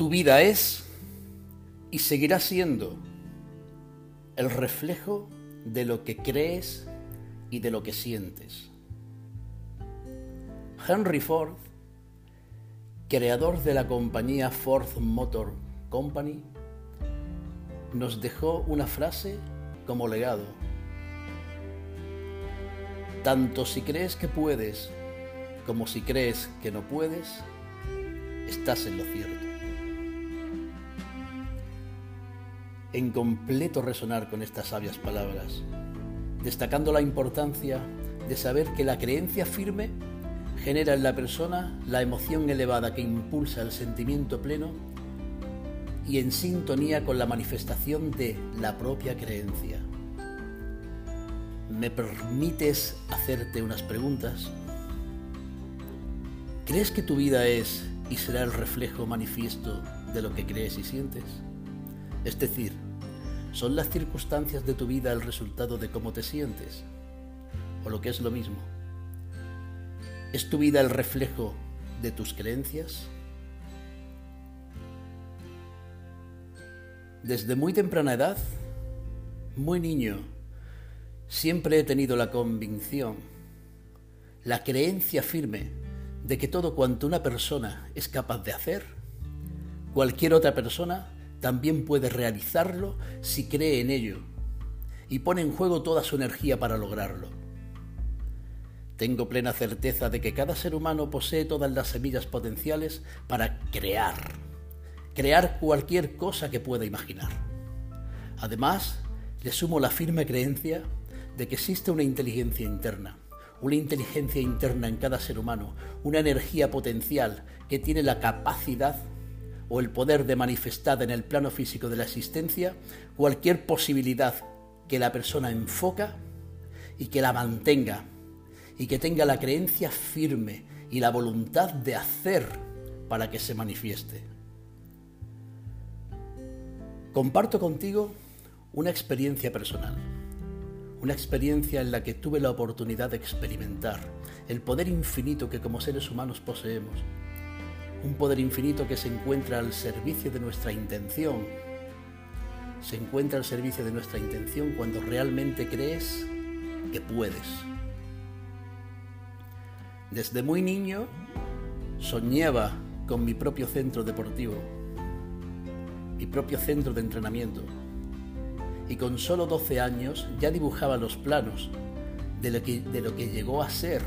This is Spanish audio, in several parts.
Tu vida es y seguirá siendo el reflejo de lo que crees y de lo que sientes. Henry Ford, creador de la compañía Ford Motor Company, nos dejó una frase como legado. Tanto si crees que puedes como si crees que no puedes, estás en lo cierto. En completo resonar con estas sabias palabras, destacando la importancia de saber que la creencia firme genera en la persona la emoción elevada que impulsa el sentimiento pleno y en sintonía con la manifestación de la propia creencia. ¿Me permites hacerte unas preguntas? ¿Crees que tu vida es y será el reflejo manifiesto de lo que crees y sientes? Es decir, ¿son las circunstancias de tu vida el resultado de cómo te sientes? O lo que es lo mismo, ¿es tu vida el reflejo de tus creencias? Desde muy temprana edad, muy niño, siempre he tenido la convicción, la creencia firme de que todo cuanto una persona es capaz de hacer, cualquier otra persona también puede realizarlo si cree en ello y pone en juego toda su energía para lograrlo. Tengo plena certeza de que cada ser humano posee todas las semillas potenciales para crear, crear cualquier cosa que pueda imaginar. Además, le sumo la firme creencia de que existe una inteligencia interna una inteligencia interna en cada ser humano, una energía potencial que tiene la capacidad o el poder de manifestar en el plano físico de la existencia cualquier posibilidad que la persona enfoca y que la mantenga y que tenga la creencia firme y la voluntad de hacer para que se manifieste. Comparto contigo una experiencia personal una experiencia en la que tuve la oportunidad de experimentar el poder infinito que como seres humanos poseemos, un poder infinito que se encuentra al servicio de nuestra intención, se encuentra al servicio de nuestra intención cuando realmente crees que puedes. Desde muy niño soñaba con mi propio centro deportivo, mi propio centro de entrenamiento y con solo 12 años ya dibujaba los planos de lo que, de lo que llegó a ser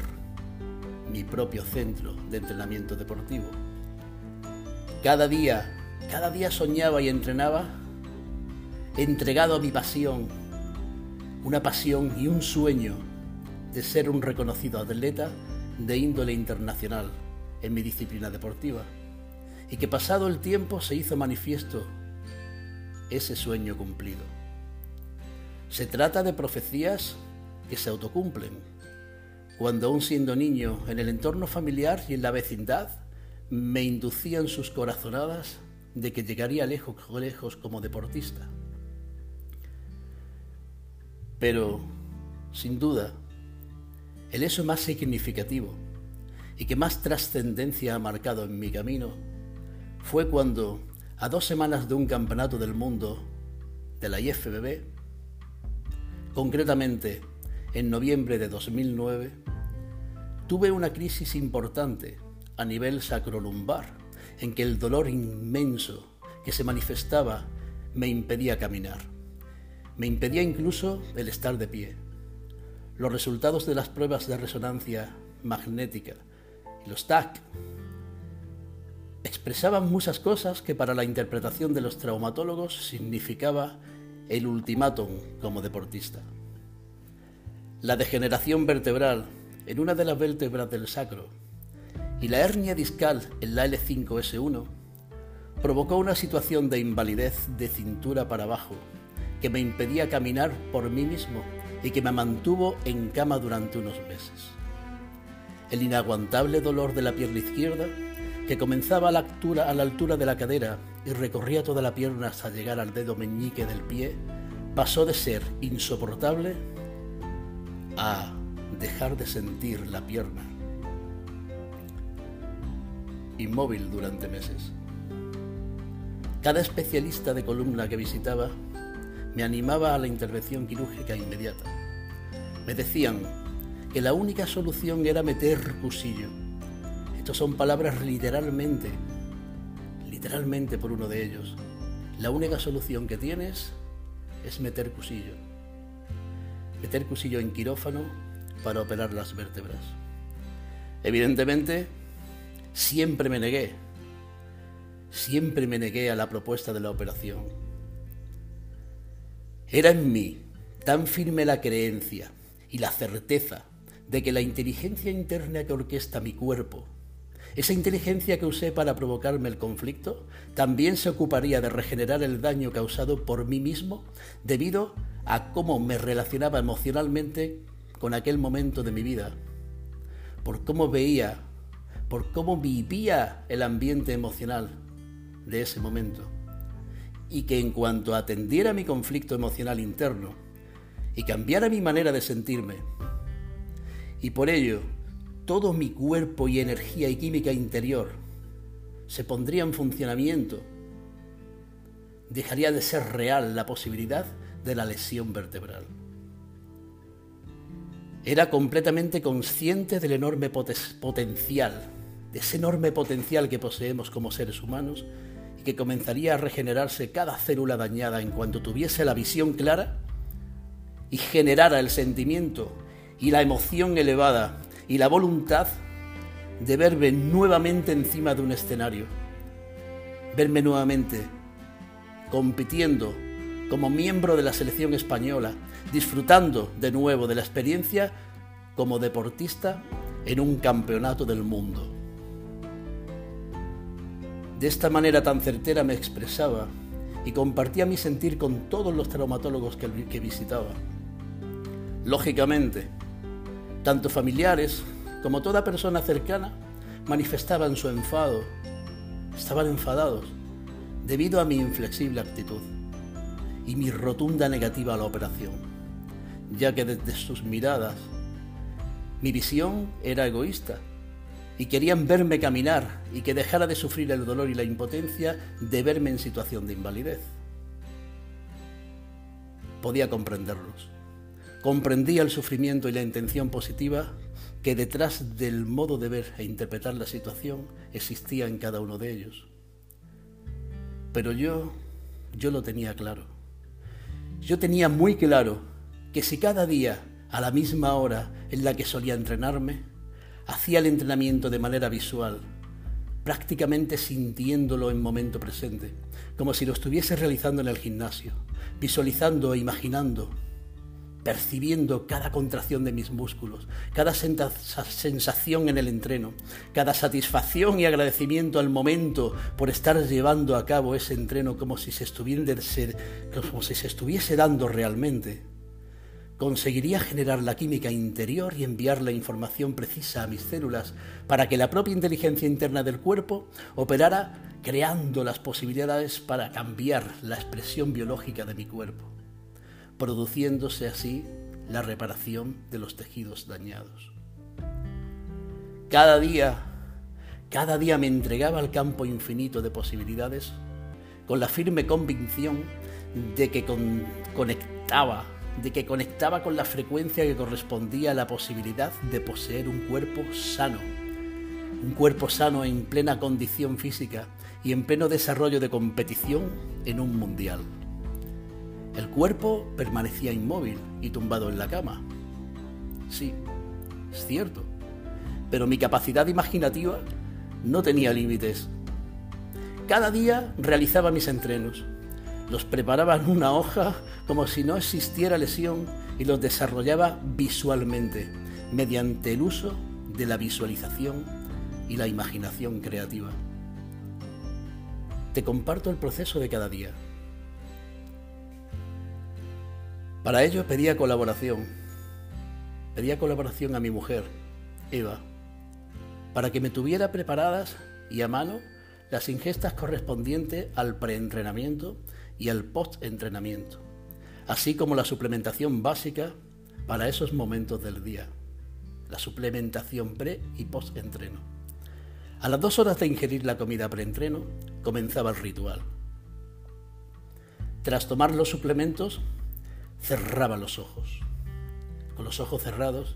mi propio centro de entrenamiento deportivo. Cada día, cada día soñaba y entrenaba entregado a mi pasión, una pasión y un sueño de ser un reconocido atleta de índole internacional en mi disciplina deportiva y que pasado el tiempo se hizo manifiesto ese sueño cumplido. Se trata de profecías que se autocumplen. Cuando aún siendo niño, en el entorno familiar y en la vecindad, me inducían sus corazonadas de que llegaría lejos, lejos como deportista. Pero, sin duda, el hecho más significativo y que más trascendencia ha marcado en mi camino fue cuando, a dos semanas de un campeonato del mundo de la IFBB, Concretamente, en noviembre de 2009, tuve una crisis importante a nivel sacrolumbar, en que el dolor inmenso que se manifestaba me impedía caminar. Me impedía incluso el estar de pie. Los resultados de las pruebas de resonancia magnética los TAC expresaban muchas cosas que para la interpretación de los traumatólogos significaba el ultimátum como deportista. La degeneración vertebral en una de las vértebras del sacro y la hernia discal en la L5S1 provocó una situación de invalidez de cintura para abajo que me impedía caminar por mí mismo y que me mantuvo en cama durante unos meses. El inaguantable dolor de la pierna izquierda, que comenzaba a la altura, la altura de la cadera y recorría toda la pierna hasta llegar al dedo meñique del pie, pasó de ser insoportable a dejar de sentir la pierna. Inmóvil durante meses. Cada especialista de columna que visitaba me animaba a la intervención quirúrgica inmediata. Me decían que la única solución era meter cusillo. Estas son palabras literalmente, literalmente por uno de ellos. La única solución que tienes es meter cusillo. Meter cusillo en quirófano para operar las vértebras. Evidentemente, siempre me negué. Siempre me negué a la propuesta de la operación. Era en mí tan firme la creencia y la certeza de que la inteligencia interna que orquesta mi cuerpo, esa inteligencia que usé para provocarme el conflicto, también se ocuparía de regenerar el daño causado por mí mismo debido a cómo me relacionaba emocionalmente con aquel momento de mi vida, por cómo veía, por cómo vivía el ambiente emocional de ese momento. Y que en cuanto atendiera mi conflicto emocional interno y cambiara mi manera de sentirme, y por ello todo mi cuerpo y energía y química interior se pondría en funcionamiento, dejaría de ser real la posibilidad de la lesión vertebral. Era completamente consciente del enorme potencial, de ese enorme potencial que poseemos como seres humanos y que comenzaría a regenerarse cada célula dañada en cuanto tuviese la visión clara y generara el sentimiento y la emoción elevada y la voluntad de verme nuevamente encima de un escenario, verme nuevamente compitiendo como miembro de la selección española, disfrutando de nuevo de la experiencia como deportista en un campeonato del mundo. De esta manera tan certera me expresaba y compartía mi sentir con todos los traumatólogos que, que visitaba. Lógicamente, tanto familiares como toda persona cercana manifestaban su enfado, estaban enfadados debido a mi inflexible actitud y mi rotunda negativa a la operación, ya que desde sus miradas mi visión era egoísta y querían verme caminar y que dejara de sufrir el dolor y la impotencia de verme en situación de invalidez. Podía comprenderlos. Comprendía el sufrimiento y la intención positiva que detrás del modo de ver e interpretar la situación existía en cada uno de ellos. Pero yo, yo lo tenía claro. Yo tenía muy claro que si cada día, a la misma hora en la que solía entrenarme, hacía el entrenamiento de manera visual, prácticamente sintiéndolo en momento presente, como si lo estuviese realizando en el gimnasio, visualizando e imaginando, percibiendo cada contracción de mis músculos, cada sensación en el entreno, cada satisfacción y agradecimiento al momento por estar llevando a cabo ese entreno como si se estuviese, como si se estuviese dando realmente, conseguiría generar la química interior y enviar la información precisa a mis células para que la propia inteligencia interna del cuerpo operara creando las posibilidades para cambiar la expresión biológica de mi cuerpo produciéndose así la reparación de los tejidos dañados. Cada día, cada día me entregaba al campo infinito de posibilidades con la firme convicción de que conectaba, de que conectaba con la frecuencia que correspondía a la posibilidad de poseer un cuerpo sano, un cuerpo sano en plena condición física y en pleno desarrollo de competición en un mundial. El cuerpo permanecía inmóvil y tumbado en la cama. Sí, es cierto. Pero mi capacidad imaginativa no tenía límites. Cada día realizaba mis entrenos. Los preparaba en una hoja como si no existiera lesión y los desarrollaba visualmente, mediante el uso de la visualización y la imaginación creativa. Te comparto el proceso de cada día. Para ello pedía colaboración. Pedía colaboración a mi mujer, Eva, para que me tuviera preparadas y a mano las ingestas correspondientes al preentrenamiento y al postentrenamiento, así como la suplementación básica para esos momentos del día, la suplementación pre y postentreno. A las dos horas de ingerir la comida preentreno comenzaba el ritual. Tras tomar los suplementos, cerraba los ojos. Con los ojos cerrados,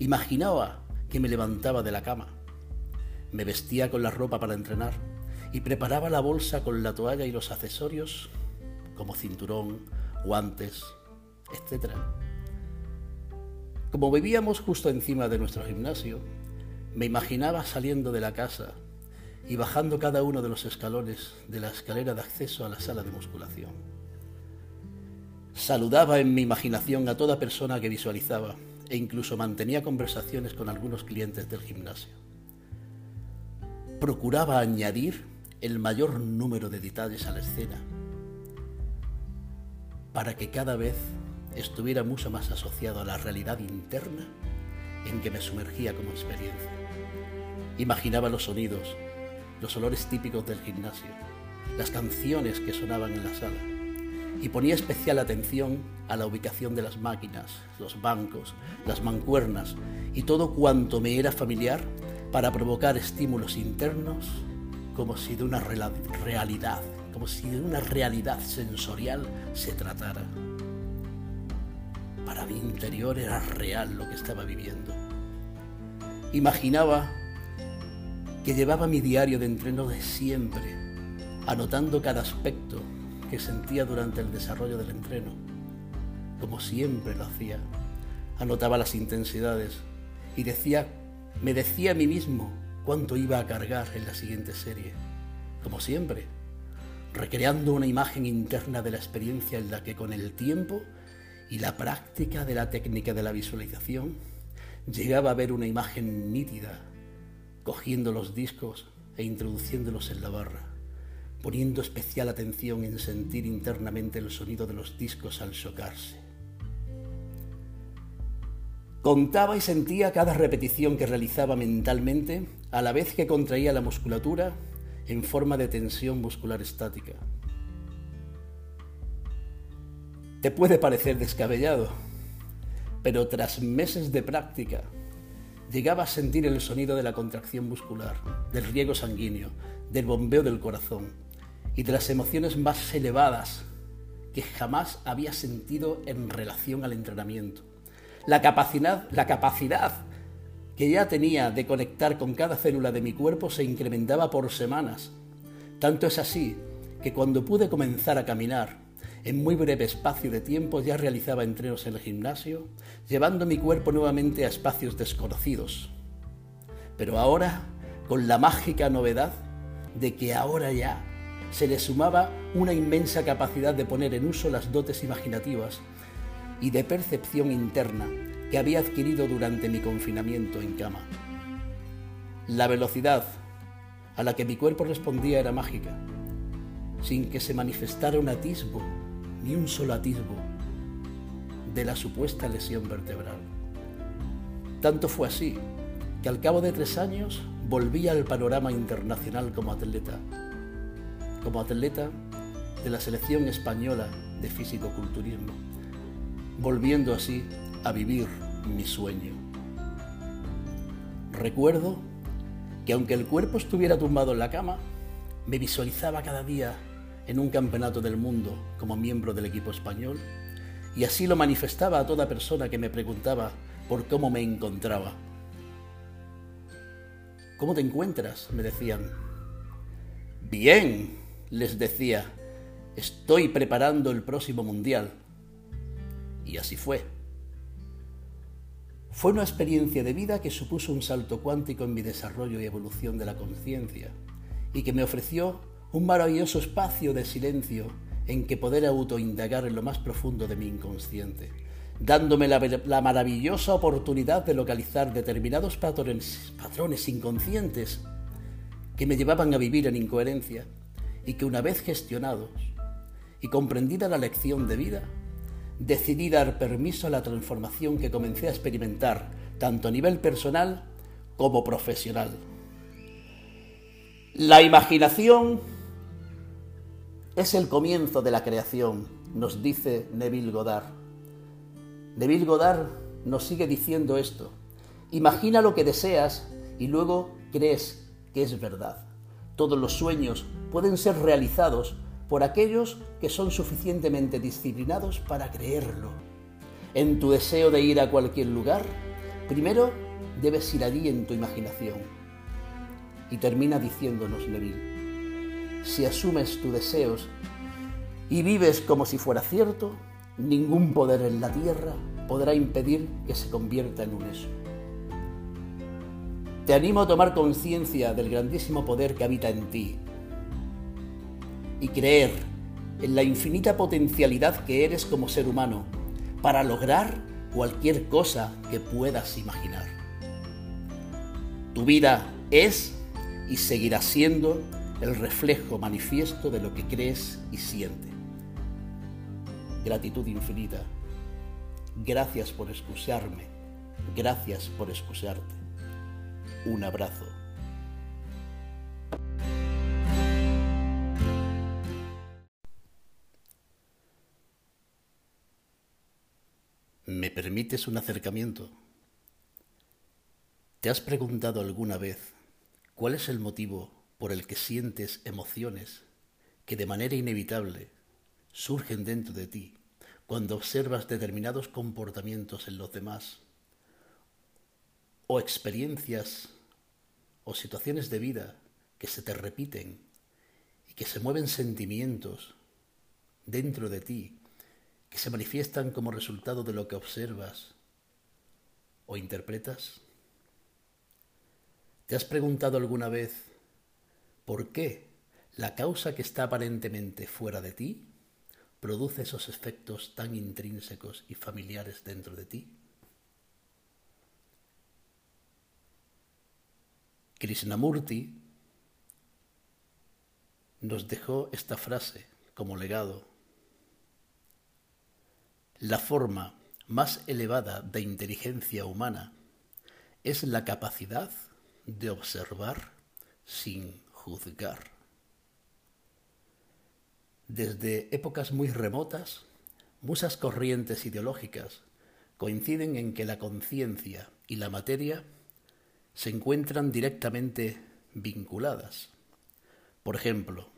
imaginaba que me levantaba de la cama. Me vestía con la ropa para entrenar y preparaba la bolsa con la toalla y los accesorios como cinturón, guantes, etc. Como vivíamos justo encima de nuestro gimnasio, me imaginaba saliendo de la casa y bajando cada uno de los escalones de la escalera de acceso a la sala de musculación. Saludaba en mi imaginación a toda persona que visualizaba e incluso mantenía conversaciones con algunos clientes del gimnasio. Procuraba añadir el mayor número de detalles a la escena para que cada vez estuviera mucho más asociado a la realidad interna en que me sumergía como experiencia. Imaginaba los sonidos, los olores típicos del gimnasio, las canciones que sonaban en la sala y ponía especial atención a la ubicación de las máquinas, los bancos, las mancuernas y todo cuanto me era familiar para provocar estímulos internos como si de una realidad, como si de una realidad sensorial se tratara. Para mi interior era real lo que estaba viviendo. Imaginaba que llevaba mi diario de entreno de siempre, anotando cada aspecto que sentía durante el desarrollo del entreno, como siempre lo hacía. Anotaba las intensidades y decía, me decía a mí mismo cuánto iba a cargar en la siguiente serie, como siempre, recreando una imagen interna de la experiencia en la que con el tiempo y la práctica de la técnica de la visualización llegaba a ver una imagen nítida cogiendo los discos e introduciéndolos en la barra, poniendo especial atención en sentir internamente el sonido de los discos al chocarse. Contaba y sentía cada repetición que realizaba mentalmente a la vez que contraía la musculatura en forma de tensión muscular estática. Te puede parecer descabellado, pero tras meses de práctica llegaba a sentir el sonido de la contracción muscular, del riego sanguíneo, del bombeo del corazón y de las emociones más elevadas que jamás había sentido en relación al entrenamiento. La capacidad, la capacidad que ya tenía de conectar con cada célula de mi cuerpo se incrementaba por semanas. Tanto es así que cuando pude comenzar a caminar, en muy breve espacio de tiempo ya realizaba entrenos en el gimnasio, llevando mi cuerpo nuevamente a espacios desconocidos. Pero ahora, con la mágica novedad de que ahora ya se le sumaba una inmensa capacidad de poner en uso las dotes imaginativas y de percepción interna que había adquirido durante mi confinamiento en cama. La velocidad a la que mi cuerpo respondía era mágica, sin que se manifestara un atisbo ni un solo atisbo de la supuesta lesión vertebral. Tanto fue así que al cabo de tres años volví al panorama internacional como atleta, como atleta de la selección española de físico-culturismo, volviendo así a vivir mi sueño. Recuerdo que aunque el cuerpo estuviera tumbado en la cama, me visualizaba cada día en un campeonato del mundo como miembro del equipo español y así lo manifestaba a toda persona que me preguntaba por cómo me encontraba. ¿Cómo te encuentras? me decían. Bien, les decía, estoy preparando el próximo mundial. Y así fue. Fue una experiencia de vida que supuso un salto cuántico en mi desarrollo y evolución de la conciencia y que me ofreció un maravilloso espacio de silencio en que poder autoindagar en lo más profundo de mi inconsciente, dándome la, maravillosa oportunidad de localizar determinados patrones, patrones inconscientes que me llevaban a vivir en incoherencia y que una vez gestionados y comprendida la lección de vida, decidí dar permiso a la transformación que comencé a experimentar tanto a nivel personal como profesional. La imaginación es el comienzo de la creación, nos dice Neville Goddard. Neville Goddard nos sigue diciendo esto. Imagina lo que deseas y luego crees que es verdad. Todos los sueños pueden ser realizados por aquellos que son suficientemente disciplinados para creerlo. En tu deseo de ir a cualquier lugar, primero debes ir allí en tu imaginación. Y termina diciéndonos Neville, si asumes tus deseos y vives como si fuera cierto, ningún poder en la tierra podrá impedir que se convierta en un eso. Te animo a tomar conciencia del grandísimo poder que habita en ti y creer en la infinita potencialidad que eres como ser humano para lograr cualquier cosa que puedas imaginar. Tu vida es y seguirá siendo el reflejo manifiesto de lo que crees y sientes. Gratitud infinita. Gracias por excusarme. Gracias por excusarte. Un abrazo. Permites un acercamiento? ¿Te has preguntado alguna vez cuál es el motivo por el que sientes emociones que de manera inevitable surgen dentro de ti cuando observas determinados comportamientos en los demás o experiencias o situaciones de vida que se te repiten y que se mueven sentimientos dentro de ti que se manifiestan como resultado de lo que observas o interpretas? ¿Te has preguntado alguna vez por qué la causa que está aparentemente fuera de ti produce esos efectos tan intrínsecos y familiares dentro de ti? Krishnamurti nos dejó esta frase como legado. La forma más elevada de inteligencia humana es la capacidad de observar sin juzgar. Desde épocas muy remotas, muchas corrientes ideológicas coinciden en que la conciencia y la materia se encuentran directamente vinculadas. Por ejemplo,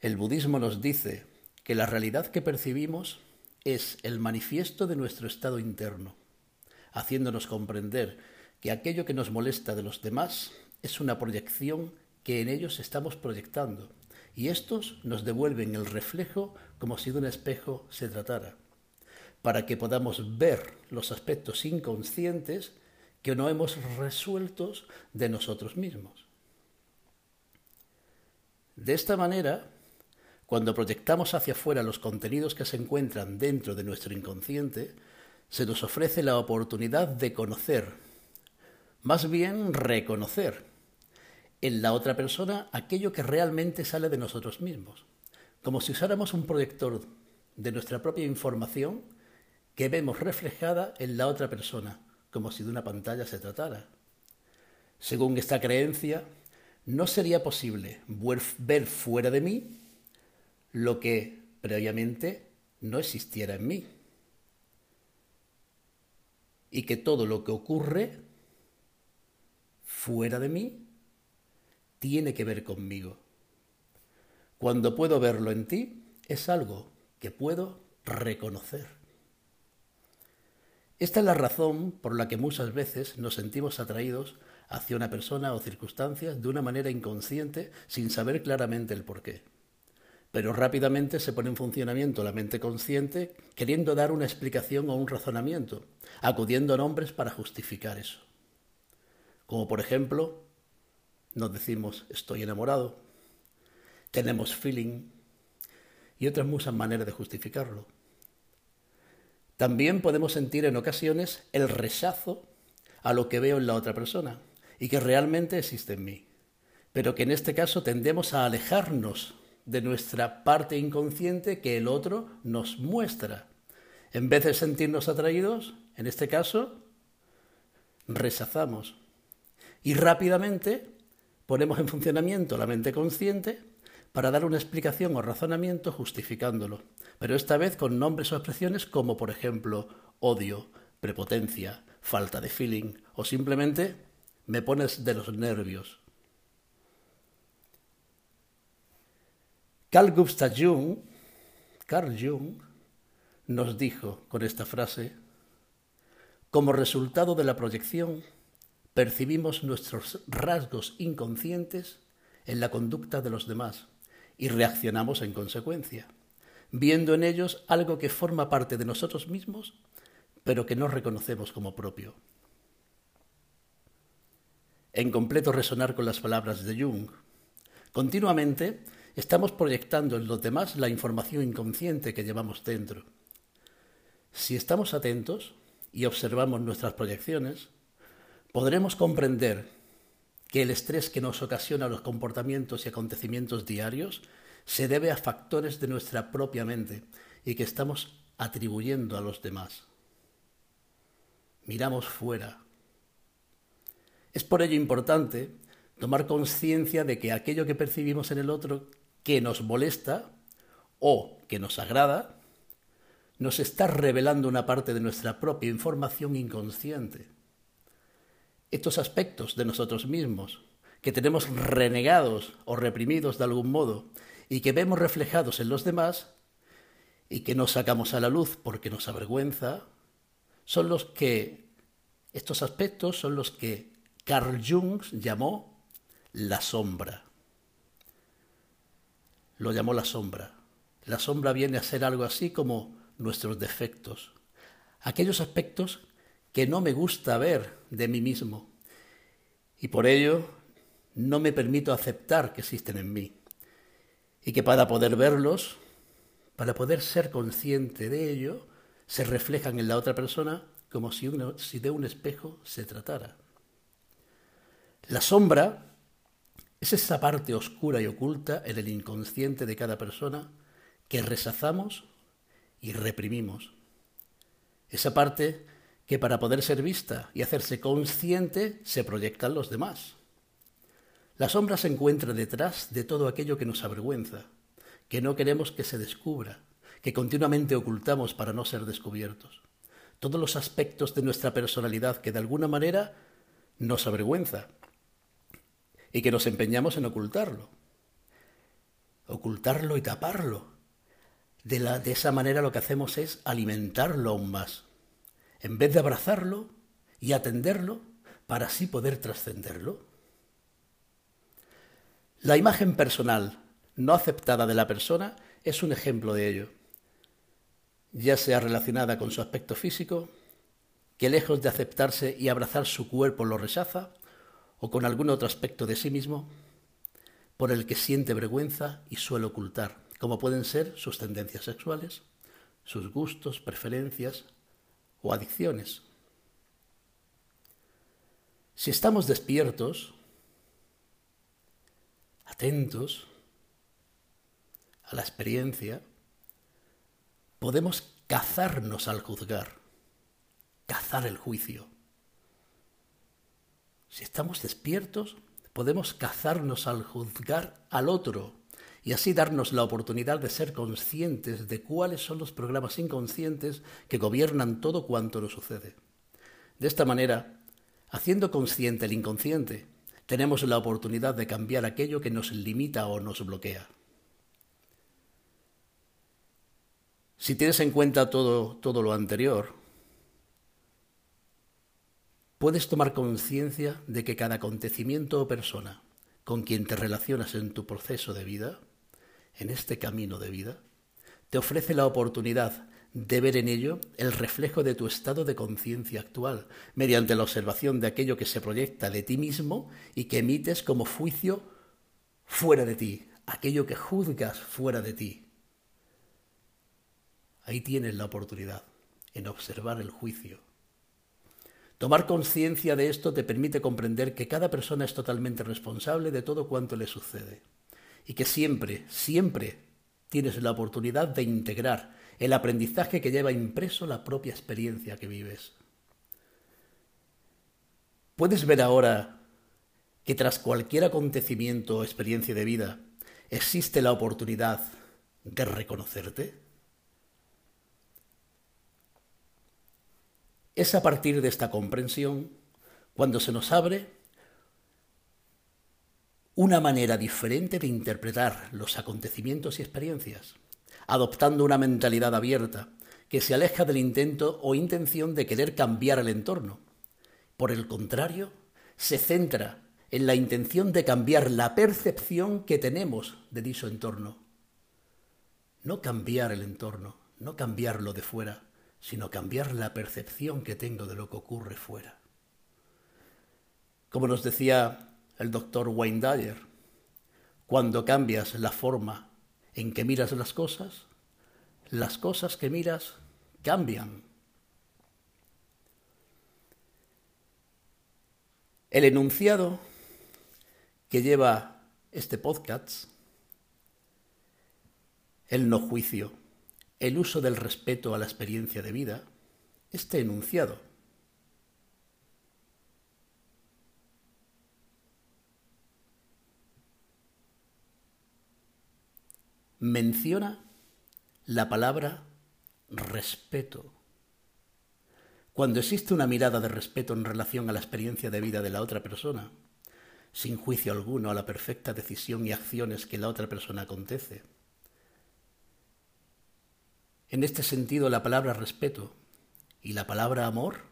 el budismo nos dice que la realidad que percibimos es el manifiesto de nuestro estado interno, haciéndonos comprender que aquello que nos molesta de los demás es una proyección que en ellos estamos proyectando, y estos nos devuelven el reflejo como si de un espejo se tratara, para que podamos ver los aspectos inconscientes que no hemos resueltos de nosotros mismos. De esta manera, cuando proyectamos hacia afuera los contenidos que se encuentran dentro de nuestro inconsciente, se nos ofrece la oportunidad de conocer, más bien reconocer, en la otra persona aquello que realmente sale de nosotros mismos, como si usáramos un proyector de nuestra propia información que vemos reflejada en la otra persona, como si de una pantalla se tratara. Según esta creencia, no sería posible ver fuera de mí lo que previamente no existiera en mí. Y que todo lo que ocurre fuera de mí tiene que ver conmigo. Cuando puedo verlo en ti, es algo que puedo reconocer. Esta es la razón por la que muchas veces nos sentimos atraídos hacia una persona o circunstancias de una manera inconsciente sin saber claramente el porqué. Pero rápidamente se pone en funcionamiento la mente consciente queriendo dar una explicación o un razonamiento, acudiendo a nombres para justificar eso. Como por ejemplo, nos decimos estoy enamorado, tenemos feeling y otras muchas maneras de justificarlo. También podemos sentir en ocasiones el rechazo a lo que veo en la otra persona y que realmente existe en mí, pero que en este caso tendemos a alejarnos de nuestra parte inconsciente que el otro nos muestra. En vez de sentirnos atraídos, en este caso, rechazamos y rápidamente ponemos en funcionamiento la mente consciente para dar una explicación o razonamiento justificándolo, pero esta vez con nombres o expresiones como por ejemplo odio, prepotencia, falta de feeling o simplemente me pones de los nervios. Carl Gustav Jung, Carl Jung nos dijo con esta frase, como resultado de la proyección, percibimos nuestros rasgos inconscientes en la conducta de los demás y reaccionamos en consecuencia, viendo en ellos algo que forma parte de nosotros mismos, pero que no reconocemos como propio. En completo resonar con las palabras de Jung, continuamente estamos proyectando en los demás la información inconsciente que llevamos dentro. Si estamos atentos y observamos nuestras proyecciones, podremos comprender que el estrés que nos ocasiona los comportamientos y acontecimientos diarios se debe a factores de nuestra propia mente y que estamos atribuyendo a los demás. Miramos fuera. Es por ello importante tomar conciencia de que aquello que percibimos en el otro que nos molesta o que nos agrada, nos está revelando una parte de nuestra propia información inconsciente estos aspectos de nosotros mismos, que tenemos renegados o reprimidos de algún modo y que vemos reflejados en los demás y que no sacamos a la luz porque nos avergüenza, son los que, estos aspectos son los que Carl Jung llamó la sombra. Lo llamó la sombra. La sombra viene a ser algo así como nuestros defectos, aquellos aspectos que no me gusta ver de mí mismo. Y por ello no me permito aceptar que existen en mí. Y que para poder verlos, para poder ser consciente de ello, se reflejan en la otra persona como si, si de un espejo se tratara. La sombra es esa parte oscura y oculta en el inconsciente de cada persona que resazamos y reprimimos. Esa parte que para poder ser vista y hacerse consciente se proyectan los demás. La sombra se encuentra detrás de todo aquello que nos avergüenza, que no queremos que se descubra, que continuamente ocultamos para no ser descubiertos. Todos los aspectos de nuestra personalidad que de alguna manera nos avergüenza y que nos empeñamos en ocultarlo. Ocultarlo y taparlo. De, la, de esa manera lo que hacemos es alimentarlo aún más en vez de abrazarlo y atenderlo para así poder trascenderlo? La imagen personal no aceptada de la persona es un ejemplo de ello, ya sea relacionada con su aspecto físico, que lejos de aceptarse y abrazar su cuerpo lo rechaza, o con algún otro aspecto de sí mismo, por el que siente vergüenza y suele ocultar, como pueden ser sus tendencias sexuales, sus gustos, preferencias, o adicciones. Si estamos despiertos, atentos a la experiencia, podemos cazarnos al juzgar, cazar el juicio. Si estamos despiertos, podemos cazarnos al juzgar al otro y así darnos la oportunidad de ser conscientes de cuáles son los programas inconscientes que gobiernan todo cuanto nos sucede. De esta manera, haciendo consciente el inconsciente, tenemos la oportunidad de cambiar aquello que nos limita o nos bloquea. Si tienes en cuenta todo, todo lo anterior, puedes tomar conciencia de que cada acontecimiento o persona con quien te relacionas en tu proceso de vida en este camino de vida, te ofrece la oportunidad de ver en ello el reflejo de tu estado de conciencia actual, mediante la observación de aquello que se proyecta de ti mismo y que emites como juicio fuera de ti, aquello que juzgas fuera de ti. Ahí tienes la oportunidad, en observar el juicio. Tomar conciencia de esto te permite comprender que cada persona es totalmente responsable de todo cuanto le sucede y que siempre, siempre tienes la oportunidad de integrar el aprendizaje que lleva impreso la propia experiencia que vives. Puedes ver ahora que tras cualquier acontecimiento o experiencia de vida existe la oportunidad de reconocerte. Es a partir de esta comprensión cuando se nos abre una manera diferente de interpretar los acontecimientos y experiencias, adoptando una mentalidad abierta que se aleja del intento o intención de querer cambiar el entorno. Por el contrario, se centra en la intención de cambiar la percepción que tenemos de dicho entorno. No cambiar el entorno, no cambiarlo de fuera, sino cambiar la percepción que tengo de lo que ocurre fuera. Como nos decía el doctor Wayne Dyer, cuando cambias la forma en que miras las cosas, las cosas que miras cambian. El enunciado que lleva este podcast, el no juicio, el uso del respeto a la experiencia de vida, este enunciado menciona la palabra respeto. Cuando existe una mirada de respeto en relación a la experiencia de vida de la otra persona, sin juicio alguno a la perfecta decisión y acciones que la otra persona acontece. En este sentido, la palabra respeto y la palabra amor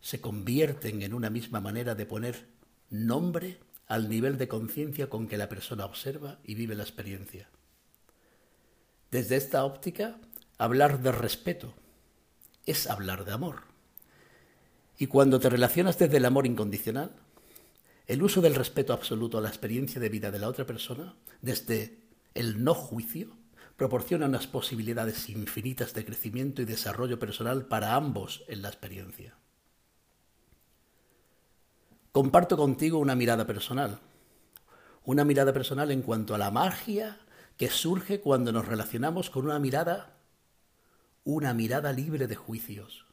se convierten en una misma manera de poner nombre al nivel de conciencia con que la persona observa y vive la experiencia. Desde esta óptica, hablar de respeto es hablar de amor. Y cuando te relacionas desde el amor incondicional, el uso del respeto absoluto a la experiencia de vida de la otra persona, desde el no juicio, proporciona unas posibilidades infinitas de crecimiento y desarrollo personal para ambos en la experiencia. Comparto contigo una mirada personal, una mirada personal en cuanto a la magia que surge cuando nos relacionamos con una mirada una mirada libre de juicios.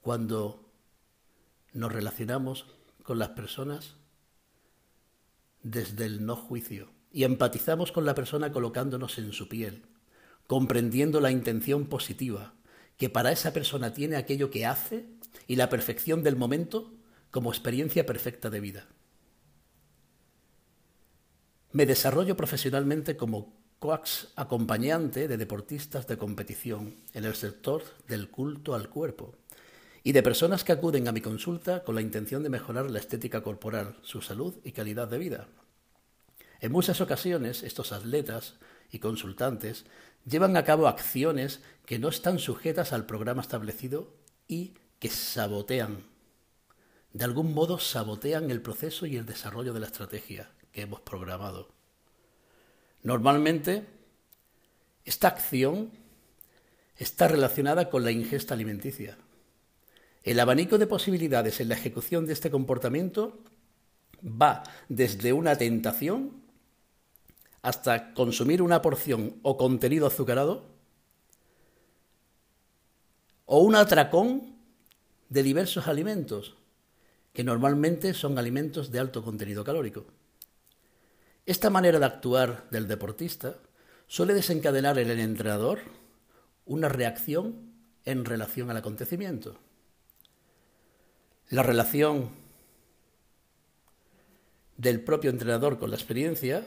Cuando nos relacionamos con las personas desde el no juicio y empatizamos con la persona colocándonos en su piel, comprendiendo la intención positiva que para esa persona tiene aquello que hace y la perfección del momento como experiencia perfecta de vida. Me desarrollo profesionalmente como coax acompañante de deportistas de competición en el sector del culto al cuerpo y de personas que acuden a mi consulta con la intención de mejorar la estética corporal, su salud y calidad de vida. En muchas ocasiones estos atletas y consultantes llevan a cabo acciones que no están sujetas al programa establecido y que sabotean, de algún modo sabotean el proceso y el desarrollo de la estrategia que hemos programado. Normalmente, esta acción está relacionada con la ingesta alimenticia. El abanico de posibilidades en la ejecución de este comportamiento va desde una tentación hasta consumir una porción o contenido azucarado o un atracón de diversos alimentos, que normalmente son alimentos de alto contenido calórico. Esta manera de actuar del deportista suele desencadenar en el entrenador una reacción en relación al acontecimiento. La relación del propio entrenador con la experiencia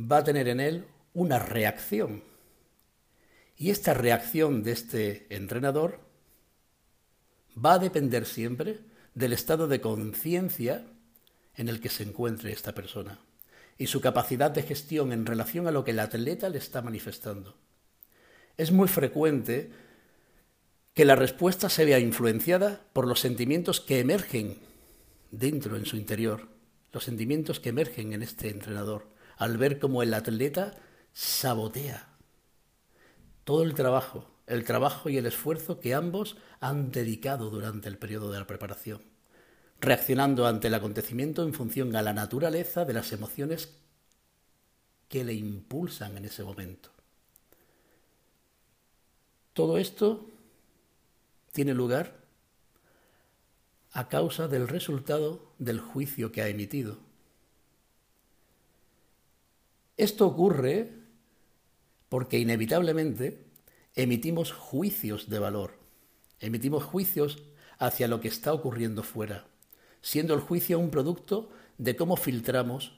va a tener en él una reacción. Y esta reacción de este entrenador va a depender siempre del estado de conciencia en el que se encuentre esta persona y su capacidad de gestión en relación a lo que el atleta le está manifestando. Es muy frecuente que la respuesta se vea influenciada por los sentimientos que emergen dentro en su interior, los sentimientos que emergen en este entrenador, al ver cómo el atleta sabotea todo el trabajo, el trabajo y el esfuerzo que ambos han dedicado durante el periodo de la preparación reaccionando ante el acontecimiento en función a la naturaleza de las emociones que le impulsan en ese momento. Todo esto tiene lugar a causa del resultado del juicio que ha emitido. Esto ocurre porque inevitablemente emitimos juicios de valor, emitimos juicios hacia lo que está ocurriendo fuera siendo el juicio un producto de cómo filtramos,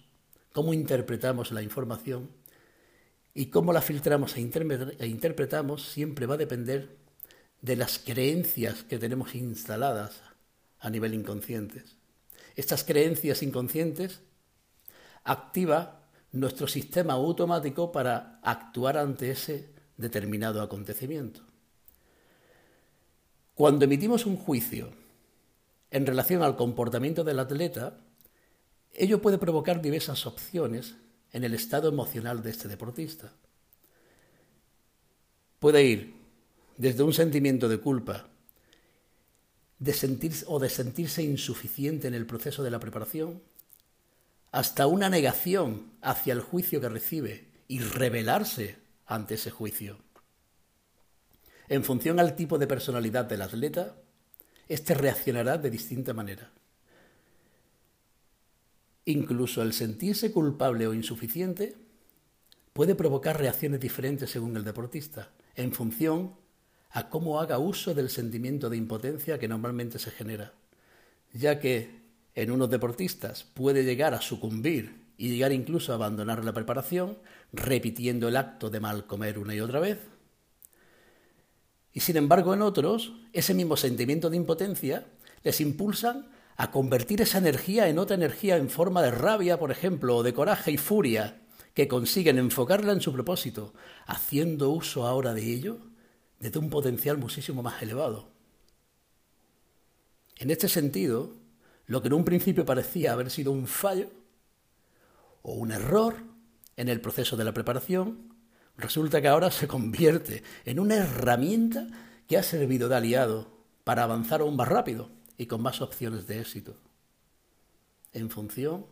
cómo interpretamos la información y cómo la filtramos e, e interpretamos siempre va a depender de las creencias que tenemos instaladas a nivel inconscientes. Estas creencias inconscientes activa nuestro sistema automático para actuar ante ese determinado acontecimiento. Cuando emitimos un juicio en relación al comportamiento del atleta, ello puede provocar diversas opciones en el estado emocional de este deportista. Puede ir desde un sentimiento de culpa de sentir, o de sentirse insuficiente en el proceso de la preparación, hasta una negación hacia el juicio que recibe y rebelarse ante ese juicio. En función al tipo de personalidad del atleta, éste reaccionará de distinta manera. Incluso el sentirse culpable o insuficiente puede provocar reacciones diferentes según el deportista, en función a cómo haga uso del sentimiento de impotencia que normalmente se genera, ya que en unos deportistas puede llegar a sucumbir y llegar incluso a abandonar la preparación, repitiendo el acto de mal comer una y otra vez. Y sin embargo en otros, ese mismo sentimiento de impotencia les impulsa a convertir esa energía en otra energía en forma de rabia, por ejemplo, o de coraje y furia, que consiguen enfocarla en su propósito, haciendo uso ahora de ello desde un potencial muchísimo más elevado. En este sentido, lo que en un principio parecía haber sido un fallo o un error en el proceso de la preparación, resulta que ahora se convierte en una herramienta que ha servido de aliado para avanzar aún más rápido y con más opciones de éxito, en función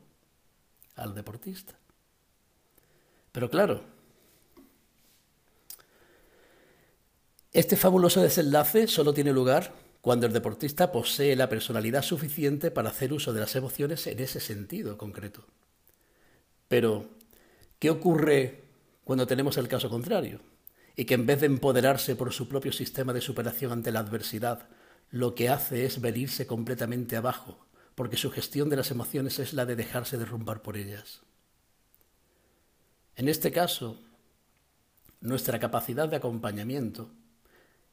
al deportista. Pero claro, este fabuloso desenlace solo tiene lugar cuando el deportista posee la personalidad suficiente para hacer uso de las emociones en ese sentido concreto. Pero, ¿qué ocurre cuando tenemos el caso contrario? Y que en vez de empoderarse por su propio sistema de superación ante la adversidad, lo que hace es venirse completamente abajo, porque su gestión de las emociones es la de dejarse derrumbar por ellas. En este caso, nuestra capacidad de acompañamiento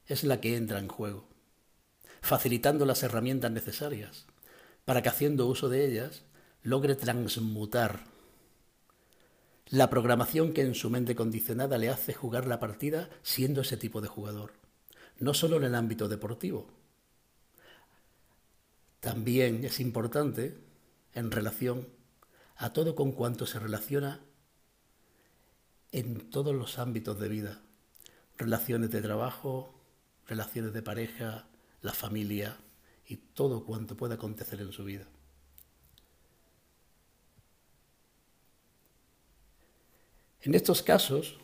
es la que entra en juego facilitando las herramientas necesarias para que haciendo uso de ellas logre transmutar la programación que en su mente condicionada le hace jugar la partida siendo ese tipo de jugador, no solo en el ámbito deportivo. También es importante en relación a todo con cuanto se relaciona en todos los ámbitos de vida, relaciones de trabajo, relaciones de pareja, la familia y todo cuanto pueda acontecer en su vida. En estos casos,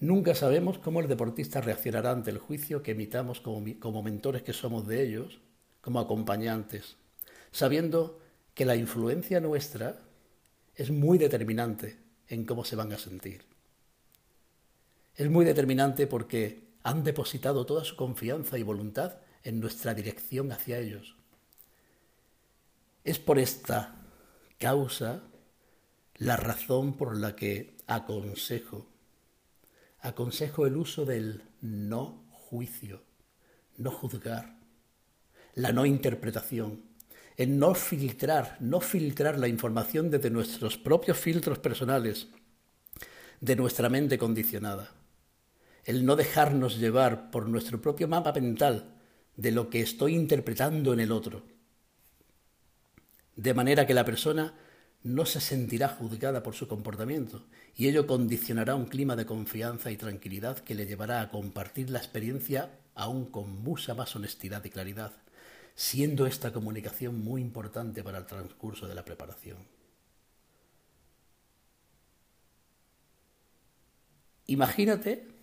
nunca sabemos cómo el deportista reaccionará ante el juicio que emitamos como, como mentores que somos de ellos, como acompañantes, sabiendo que la influencia nuestra es muy determinante en cómo se van a sentir. Es muy determinante porque han depositado toda su confianza y voluntad en nuestra dirección hacia ellos. Es por esta causa la razón por la que aconsejo, aconsejo el uso del no juicio, no juzgar, la no interpretación, en no filtrar, no filtrar la información desde nuestros propios filtros personales, de nuestra mente condicionada el no dejarnos llevar por nuestro propio mapa mental de lo que estoy interpretando en el otro. De manera que la persona no se sentirá juzgada por su comportamiento y ello condicionará un clima de confianza y tranquilidad que le llevará a compartir la experiencia aún con mucha más honestidad y claridad, siendo esta comunicación muy importante para el transcurso de la preparación. Imagínate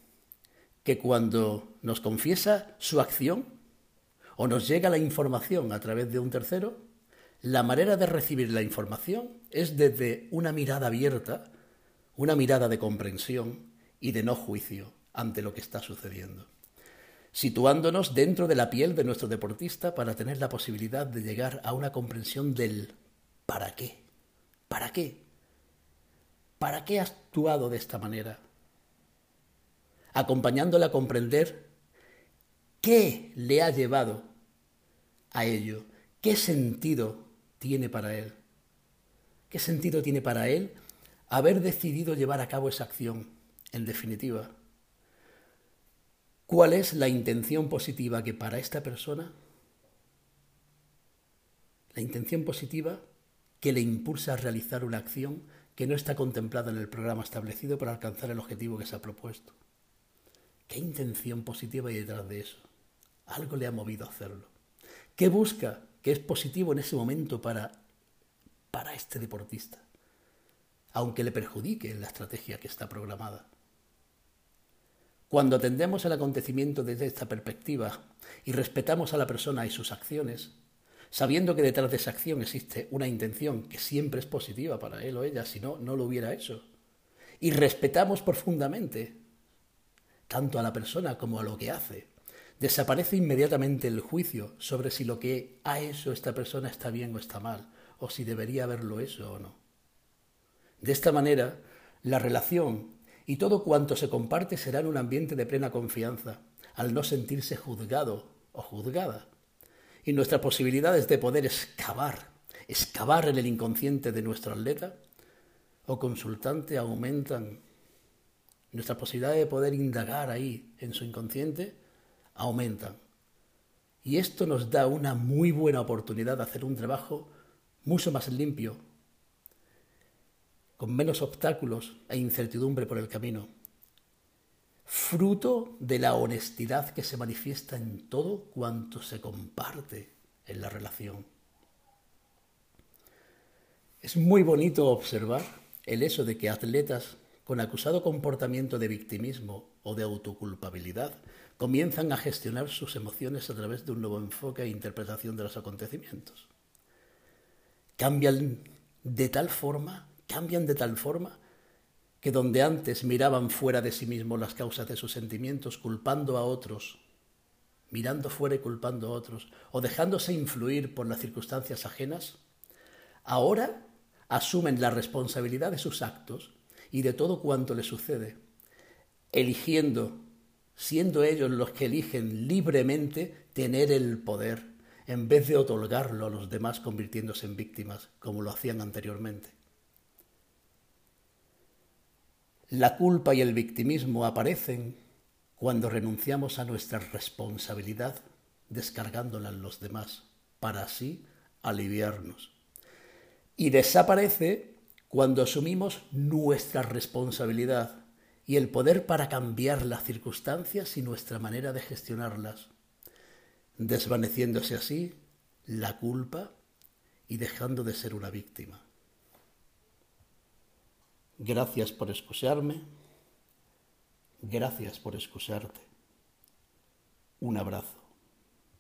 que cuando nos confiesa su acción o nos llega la información a través de un tercero, la manera de recibir la información es desde una mirada abierta, una mirada de comprensión y de no juicio ante lo que está sucediendo. situándonos dentro de la piel de nuestro deportista para tener la posibilidad de llegar a una comprensión del ¿para qué? ¿Para qué? ¿Para qué ha actuado de esta manera? Acompañándole a comprender qué le ha llevado a ello, qué sentido tiene para él. ¿Qué sentido tiene para él haber decidido llevar a cabo esa acción, en definitiva? ¿Cuál es la intención positiva que para esta persona? La intención positiva que le impulsa a realizar una acción que no está contemplada en el programa establecido para alcanzar el objetivo que se ha propuesto. ¿Qué intención positiva hay detrás de eso? Algo le ha movido a hacerlo. ¿Qué busca que es positivo en ese momento para, para este deportista? Aunque le perjudique en la estrategia que está programada. Cuando atendemos el acontecimiento desde esta perspectiva y respetamos a la persona y sus acciones, sabiendo que detrás de esa acción existe una intención que siempre es positiva para él o ella, si no, no lo hubiera hecho, y respetamos profundamente tanto a la persona como a lo que hace, desaparece inmediatamente el juicio sobre si lo que ha hecho esta persona está bien o está mal, o si debería haberlo hecho o no. De esta manera, la relación y todo cuanto se comparte será en un ambiente de plena confianza, al no sentirse juzgado o juzgada. Y nuestras posibilidades de poder excavar, excavar en el inconsciente de nuestro atleta o consultante aumentan. Nuestras posibilidades de poder indagar ahí en su inconsciente aumentan. Y esto nos da una muy buena oportunidad de hacer un trabajo mucho más limpio, con menos obstáculos e incertidumbre por el camino, fruto de la honestidad que se manifiesta en todo cuanto se comparte en la relación. Es muy bonito observar el hecho de que atletas con acusado comportamiento de victimismo o de autoculpabilidad comienzan a gestionar sus emociones a través de un nuevo enfoque e interpretación de los acontecimientos. Cambian de tal forma cambian de tal forma que donde antes miraban fuera de sí mismos las causas de sus sentimientos, culpando a otros, mirando fuera y culpando a otros, o dejándose influir por las circunstancias ajenas, ahora asumen la responsabilidad de sus actos y de todo cuanto les sucede, eligiendo, siendo ellos los que eligen libremente tener el poder, en vez de otorgarlo a los demás convirtiéndose en víctimas, como lo hacían anteriormente. La culpa y el victimismo aparecen cuando renunciamos a nuestra responsabilidad descargándola en los demás para así aliviarnos. Y desaparece cuando asumimos nuestra responsabilidad y el poder para cambiar las circunstancias y nuestra manera de gestionarlas, desvaneciéndose así la culpa y dejando de ser una víctima. Gracias por escucharme. Gracias por escucharte. Un abrazo.